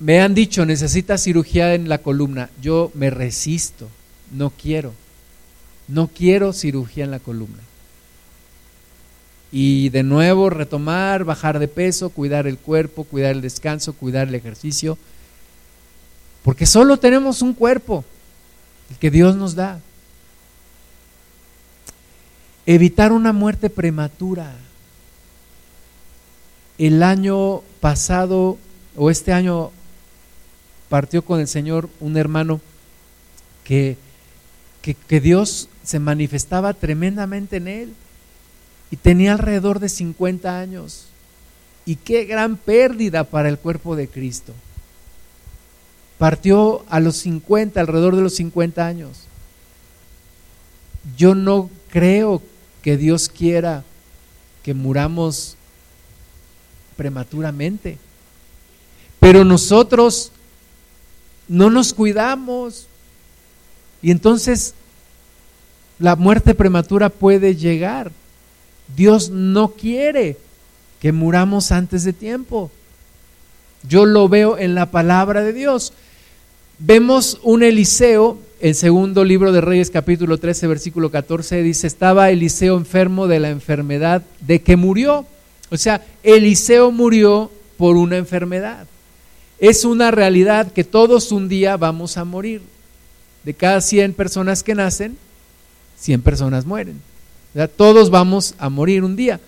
Me han dicho, necesitas cirugía en la columna. Yo me resisto, no quiero. No quiero cirugía en la columna. Y de nuevo retomar, bajar de peso, cuidar el cuerpo, cuidar el descanso, cuidar el ejercicio. Porque solo tenemos un cuerpo, el que Dios nos da evitar una muerte prematura. El año pasado o este año partió con el Señor un hermano que, que, Dios se manifestaba tremendamente en él y tenía alrededor de 50 años. Y qué gran pérdida para el cuerpo de Cristo. Partió a los 50, alrededor de los 50 años. Yo no creo que Dios quiera que muramos prematuramente. Pero nosotros no nos cuidamos y entonces la muerte prematura puede llegar. Dios no quiere que muramos antes de tiempo. Yo lo veo en la palabra de Dios. Vemos un Eliseo el segundo libro de Reyes capítulo 13 versículo 14 dice, estaba Eliseo enfermo de la enfermedad de que murió. O sea, Eliseo murió por una enfermedad. Es una realidad que todos un día vamos a morir. De cada 100 personas que nacen, 100 personas mueren. Todos vamos a morir un día.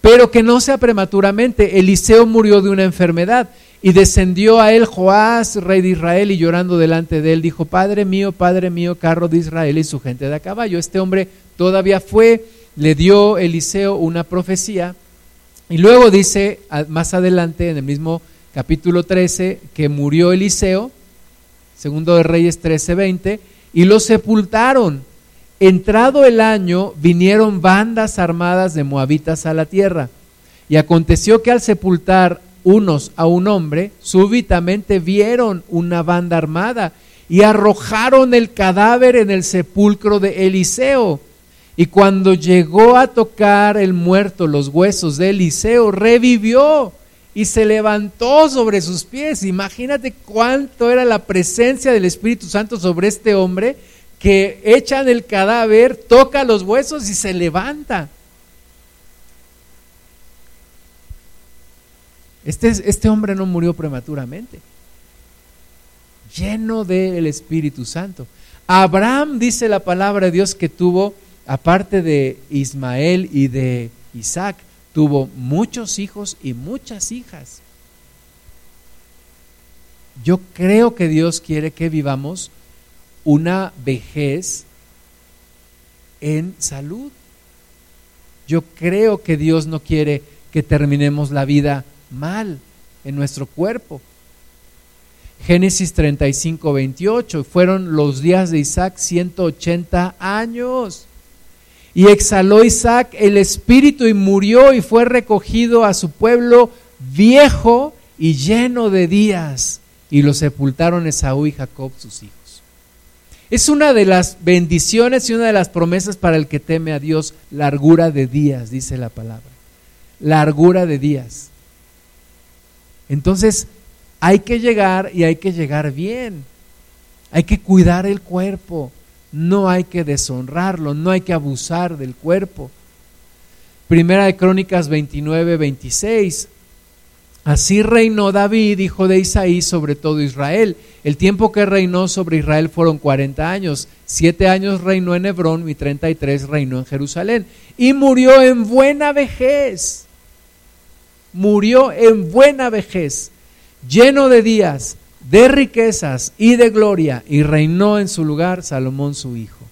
Pero que no sea prematuramente. Eliseo murió de una enfermedad y descendió a él Joás, rey de Israel, y llorando delante de él dijo, Padre mío, Padre mío, carro de Israel y su gente de a caballo. Este hombre todavía fue, le dio Eliseo una profecía y luego dice más adelante en el mismo capítulo 13 que murió Eliseo, segundo de Reyes 13, 20, y lo sepultaron. Entrado el año, vinieron bandas armadas de moabitas a la tierra. Y aconteció que al sepultar unos a un hombre, súbitamente vieron una banda armada y arrojaron el cadáver en el sepulcro de Eliseo. Y cuando llegó a tocar el muerto los huesos de Eliseo, revivió y se levantó sobre sus pies. Imagínate cuánto era la presencia del Espíritu Santo sobre este hombre que echan el cadáver, toca los huesos y se levanta. Este, este hombre no murió prematuramente, lleno del Espíritu Santo. Abraham dice la palabra de Dios que tuvo, aparte de Ismael y de Isaac, tuvo muchos hijos y muchas hijas. Yo creo que Dios quiere que vivamos una vejez en salud. Yo creo que Dios no quiere que terminemos la vida mal en nuestro cuerpo. Génesis 35, 28, fueron los días de Isaac 180 años. Y exhaló Isaac el espíritu y murió y fue recogido a su pueblo viejo y lleno de días. Y lo sepultaron Esaú y Jacob sus hijos. Es una de las bendiciones y una de las promesas para el que teme a Dios, largura de días, dice la palabra. Largura de días. Entonces, hay que llegar y hay que llegar bien. Hay que cuidar el cuerpo no hay que deshonrarlo, no hay que abusar del cuerpo. Primera de Crónicas 29, 26. Así reinó David, hijo de Isaí, sobre todo Israel. El tiempo que reinó sobre Israel fueron 40 años. Siete años reinó en Hebrón y 33 reinó en Jerusalén. Y murió en buena vejez. Murió en buena vejez, lleno de días, de riquezas y de gloria, y reinó en su lugar Salomón su hijo.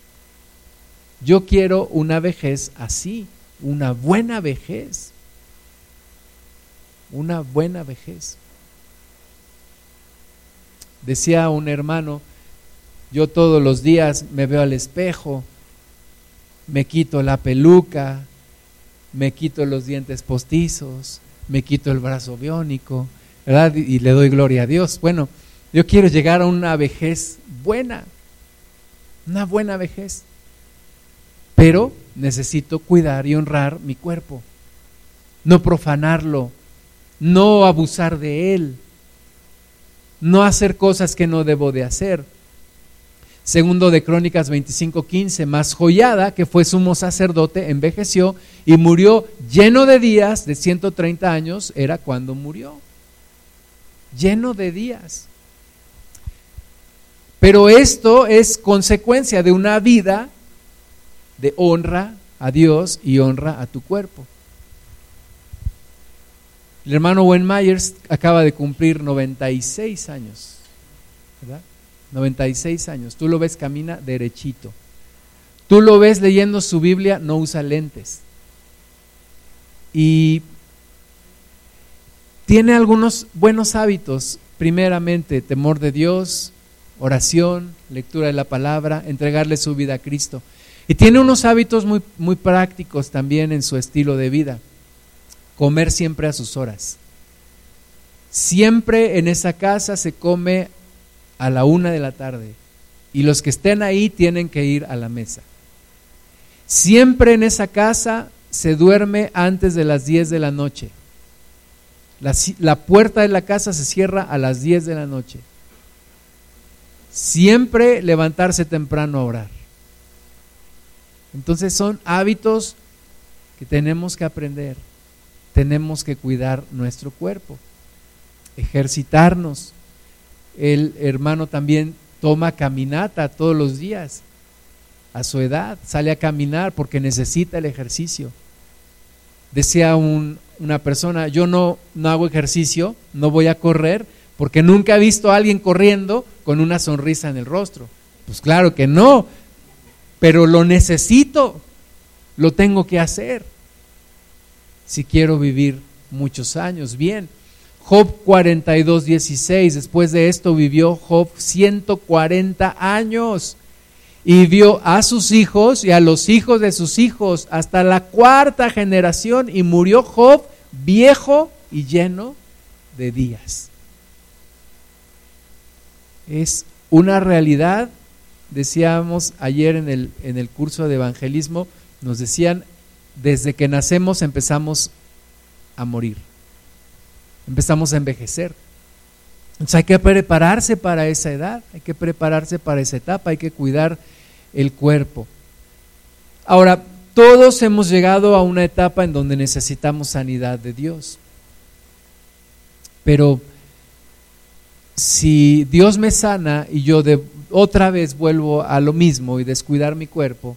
Yo quiero una vejez así, una buena vejez, una buena vejez. Decía un hermano, yo todos los días me veo al espejo, me quito la peluca, me quito los dientes postizos, me quito el brazo biónico, ¿verdad? Y le doy gloria a Dios. Bueno, yo quiero llegar a una vejez buena, una buena vejez. Pero necesito cuidar y honrar mi cuerpo, no profanarlo, no abusar de él, no hacer cosas que no debo de hacer. Segundo de Crónicas 25:15, más joyada, que fue sumo sacerdote, envejeció y murió lleno de días, de 130 años, era cuando murió. Lleno de días. Pero esto es consecuencia de una vida de honra a Dios y honra a tu cuerpo. El hermano Wayne Myers acaba de cumplir 96 años, ¿verdad? 96 años. Tú lo ves, camina derechito. Tú lo ves leyendo su Biblia, no usa lentes. Y tiene algunos buenos hábitos. Primeramente, temor de Dios, oración, lectura de la palabra, entregarle su vida a Cristo. Y tiene unos hábitos muy, muy prácticos también en su estilo de vida. Comer siempre a sus horas. Siempre en esa casa se come a la una de la tarde y los que estén ahí tienen que ir a la mesa. Siempre en esa casa se duerme antes de las 10 de la noche. La, la, puerta de la casa se cierra a las 10 de la noche. Siempre levantarse temprano a orar. Entonces son hábitos que tenemos que aprender. Tenemos que cuidar nuestro cuerpo, ejercitarnos. el hermano también toma caminata todos los días. A su edad sale a caminar porque necesita el ejercicio. Decía una persona, yo no, no hago ejercicio, no voy a correr porque nunca he visto a alguien corriendo con una sonrisa en el rostro. Pues claro que no, pero lo necesito, lo tengo que hacer si quiero vivir muchos años. Bien, Job 42, 16, después de esto vivió Job 140 años y vio a sus hijos y a los hijos de sus hijos hasta la cuarta generación y murió Job viejo y lleno de días. Es una realidad, decíamos ayer en el, en el curso de evangelismo, nos decían, desde que nacemos empezamos a morir, empezamos a envejecer. Entonces hay que prepararse para esa edad, hay que prepararse para esa etapa, hay que cuidar el cuerpo. Ahora, todos hemos llegado a una etapa en donde necesitamos sanidad de Dios. Pero si Dios me sana y yo de, otra vez vuelvo a lo mismo y descuidar mi cuerpo,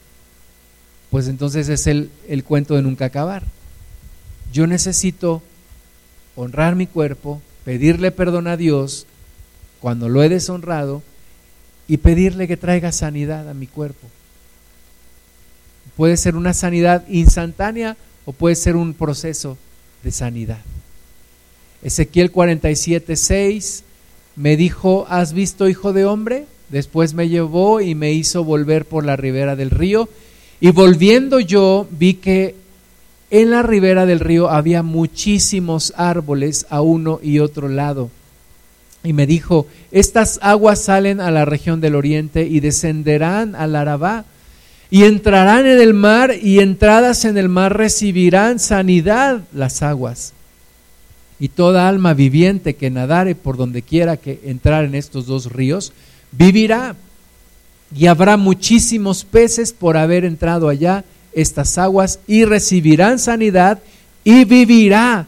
pues entonces es el, el cuento de nunca acabar. Yo necesito honrar mi cuerpo, pedirle perdón a Dios cuando lo he deshonrado y pedirle que traiga sanidad a mi cuerpo. Puede ser una sanidad instantánea o puede ser un proceso de sanidad. Ezequiel 47, 6 me dijo, ¿has visto hijo de hombre? Después me llevó y me hizo volver por la ribera del río. Y volviendo yo vi que en la ribera del río había muchísimos árboles a uno y otro lado. Y me dijo, estas aguas salen a la región del oriente y descenderán al Arabá y entrarán en el mar y entradas en el mar recibirán sanidad las aguas. Y toda alma viviente que nadare por donde quiera que entrar en estos dos ríos, vivirá. Y habrá muchísimos peces por haber entrado allá estas aguas y recibirán sanidad y vivirá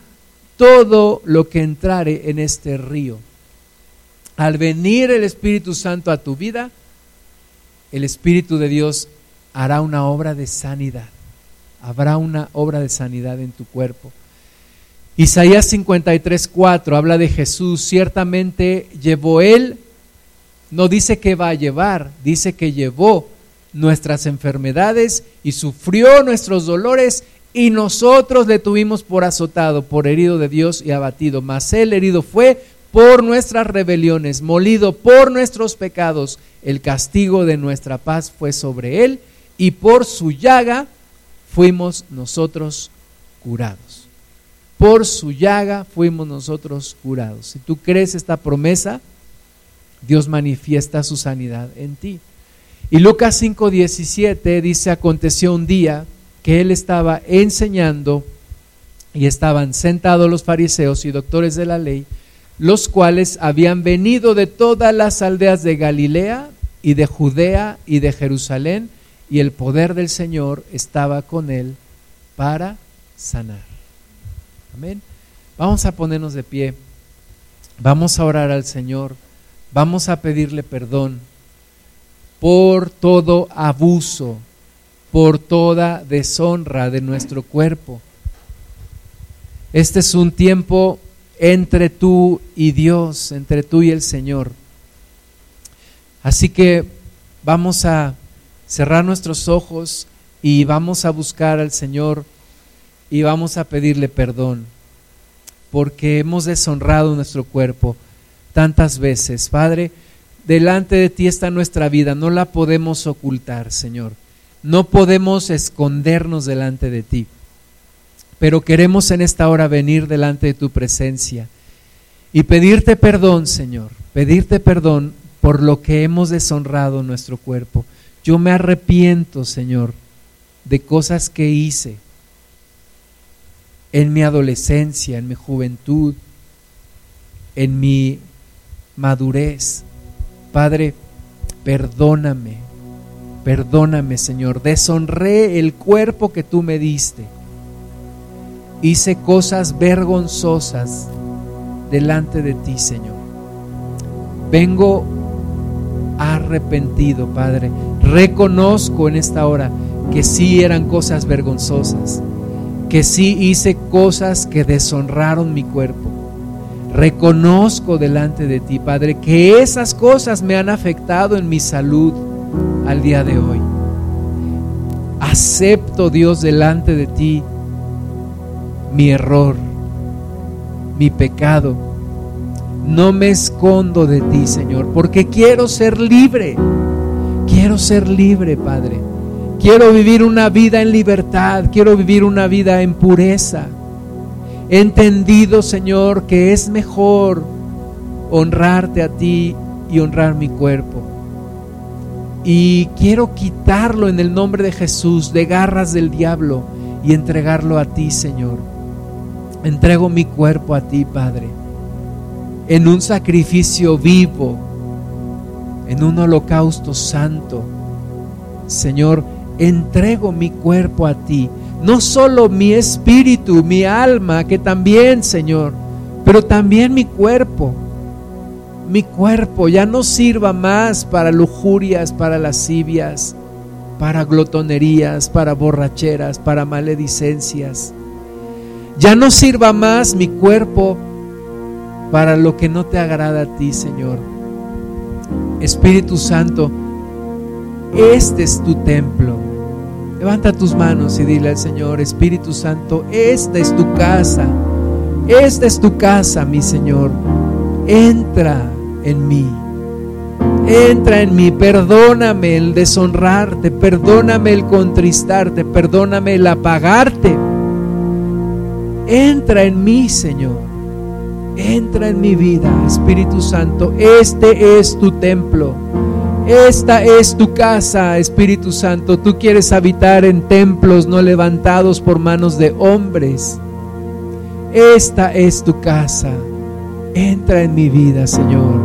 todo lo que entrare en este río. Al venir el Espíritu Santo a tu vida, el Espíritu de Dios hará una obra de sanidad. Habrá una obra de sanidad en tu cuerpo. Isaías 53, 4 habla de Jesús. Ciertamente llevó él, no dice que va a llevar, dice que llevó nuestras enfermedades y sufrió nuestros dolores y nosotros le tuvimos por azotado, por herido de Dios y abatido. Mas él herido fue por nuestras rebeliones, molido por nuestros pecados. El castigo de nuestra paz fue sobre él y por su llaga fuimos nosotros curados. Por su llaga fuimos nosotros curados. Si tú crees esta promesa, Dios manifiesta su sanidad en ti. Y Lucas 5:17 dice, aconteció un día que él estaba enseñando y estaban sentados los fariseos y doctores de la ley, los cuales habían venido de todas las aldeas de Galilea y de Judea y de Jerusalén, y el poder del Señor estaba con él para sanar. Amén. Vamos a ponernos de pie, vamos a orar al Señor, vamos a pedirle perdón por todo abuso, por toda deshonra de nuestro cuerpo. Este es un tiempo entre tú y Dios, entre tú y el Señor. Así que vamos a cerrar nuestros ojos y vamos a buscar al Señor y vamos a pedirle perdón porque hemos deshonrado nuestro cuerpo tantas veces. Padre, delante de ti está nuestra vida, no la podemos ocultar, Señor. No podemos escondernos delante de ti. Pero queremos en esta hora venir delante de tu presencia y pedirte perdón, Señor, pedirte perdón por lo que hemos deshonrado nuestro cuerpo. Yo me arrepiento, Señor, de cosas que hice en mi adolescencia, en mi juventud, en mi madurez. Padre, perdóname, perdóname Señor, deshonré el cuerpo que tú me diste. Hice cosas vergonzosas delante de ti, Señor. vengo arrepentido, Padre. Reconozco en esta hora que sí eran cosas vergonzosas, que sí hice cosas que deshonraron mi cuerpo. Reconozco delante de ti, Padre, que esas cosas me han afectado en mi salud al día de hoy. Acepto, Dios, delante de ti mi error, mi pecado. No me escondo de ti, Señor, porque quiero ser libre. Quiero ser libre, Padre. Quiero vivir una vida en libertad, quiero vivir una vida en pureza. He entendido, Señor, que es mejor honrarte a ti y honrar mi cuerpo. Y quiero quitarlo en el nombre de Jesús de garras del diablo y entregarlo a ti, Señor. Entrego mi cuerpo a ti, Padre, en un sacrificio vivo, en un holocausto santo. Señor, entrego mi cuerpo a ti. No solo mi espíritu, mi alma, que también, Señor, pero también mi cuerpo. Mi cuerpo ya no sirva más para lujurias, para lascivias, para glotonerías, para borracheras, para maledicencias. Ya no sirva más mi cuerpo para lo que no te agrada a ti, Señor. Espíritu Santo, este es tu templo. Levanta tus manos y dile al Señor, Espíritu Santo, esta es tu casa. Esta es tu casa, mi Señor. Entra en mí. Entra en mí, perdóname el deshonrarte, perdóname el contristarte, perdóname el apagarte. Entra en mí, Señor. Entra en mi vida, Espíritu Santo. Este es tu templo. Esta es tu casa, Espíritu Santo. Tú quieres habitar en templos no levantados por manos de hombres. Esta es tu casa. Entra en mi vida, Señor.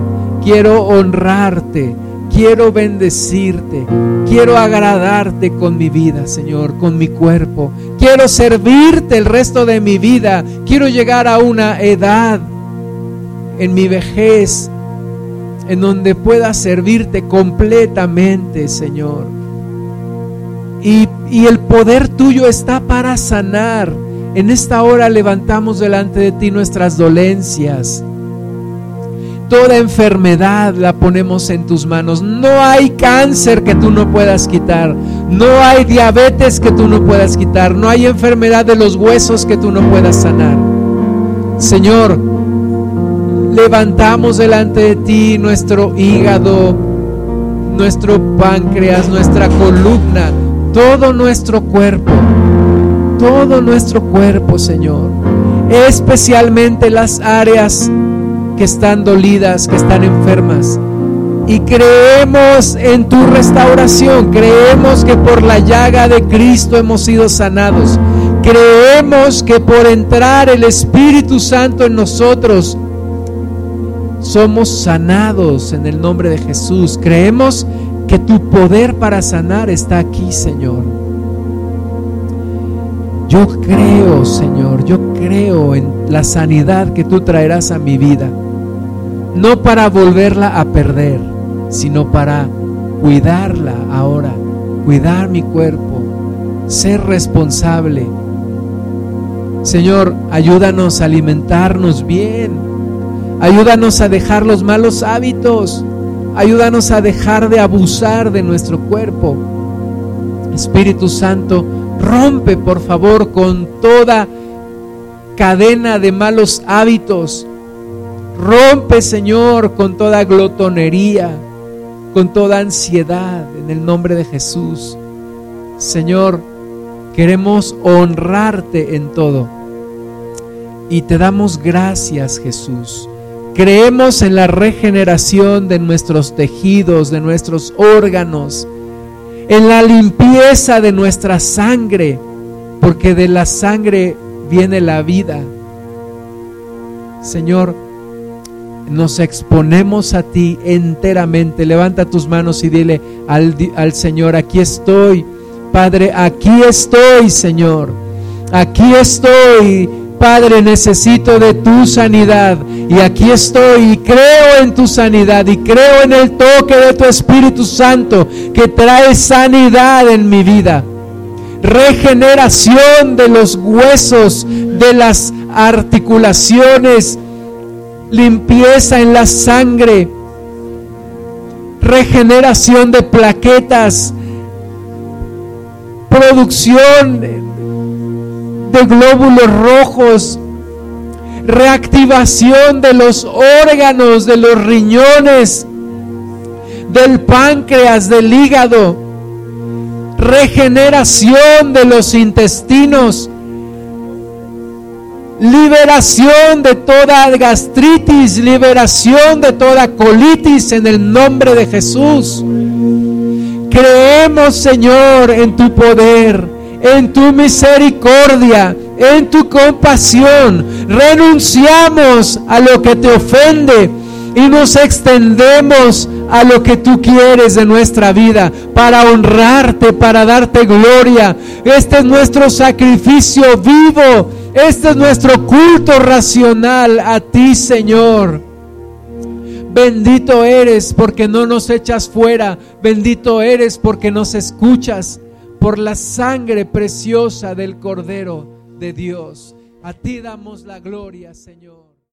Quiero honrarte, quiero bendecirte, quiero agradarte con mi vida, Señor, con mi cuerpo. Quiero servirte el resto de mi vida. Quiero llegar a una edad en mi vejez en donde pueda servirte completamente, Señor. Y, y, el poder tuyo está para sanar. En esta hora levantamos delante de ti nuestras dolencias. Toda enfermedad la ponemos en tus manos. No hay cáncer que tú no puedas quitar. No hay diabetes que tú no puedas quitar. No hay enfermedad de los huesos que tú no puedas sanar. Señor, levantamos delante de ti nuestro hígado, nuestro páncreas, nuestra columna, todo nuestro cuerpo, todo nuestro cuerpo, Señor, especialmente las áreas que están dolidas, que están enfermas. Y creemos en tu restauración, creemos que por la llaga de Cristo hemos sido sanados. Creemos que por entrar el Espíritu Santo en nosotros, somos sanados en el nombre de Jesús. Creemos que tu poder para sanar está aquí, Señor. Yo creo, Señor, yo creo en la sanidad que tú traerás a mi vida. No para volverla a perder, sino para cuidarla ahora, cuidar mi cuerpo, ser responsable. Señor, ayúdanos a alimentarnos bien Ayúdanos a dejar los malos hábitos. Ayúdanos a dejar de abusar de nuestro cuerpo. Espíritu Santo, rompe por favor con toda cadena de malos hábitos. Rompe, Señor, con toda glotonería, con toda ansiedad, en el nombre de Jesús. Señor, queremos honrarte en todo. Y te damos gracias, Jesús. Creemos en la regeneración de nuestros tejidos, de nuestros órganos, en la limpieza de nuestra sangre, porque de la sangre viene la vida. Señor, nos exponemos a ti enteramente. Levanta tus manos y dile al, al, Señor, aquí estoy. Padre, aquí estoy, Señor. Aquí estoy Padre, necesito de tu sanidad. Y aquí estoy y creo en tu sanidad y creo en el toque de tu Espíritu Santo que trae sanidad en mi vida. Regeneración de los huesos, de las articulaciones, limpieza en la sangre, regeneración de plaquetas, producción de glóbulos rojos, reactivación de los órganos, de los riñones, del páncreas, del hígado, regeneración de los intestinos, liberación de toda gastritis, liberación de toda colitis en el nombre de Jesús. Creemos, Señor, en tu poder, en tu misericordia, en tu compasión. Renunciamos a lo que te ofende y nos extendemos a lo que tú quieres de nuestra vida, para honrarte, para darte gloria. Este es nuestro sacrificio vivo este es nuestro culto racional a ti, Señor. Bendito eres porque no nos echas fuera. Bendito eres porque nos escuchas por la sangre preciosa del Cordero de Dios. A ti damos la gloria, Señor.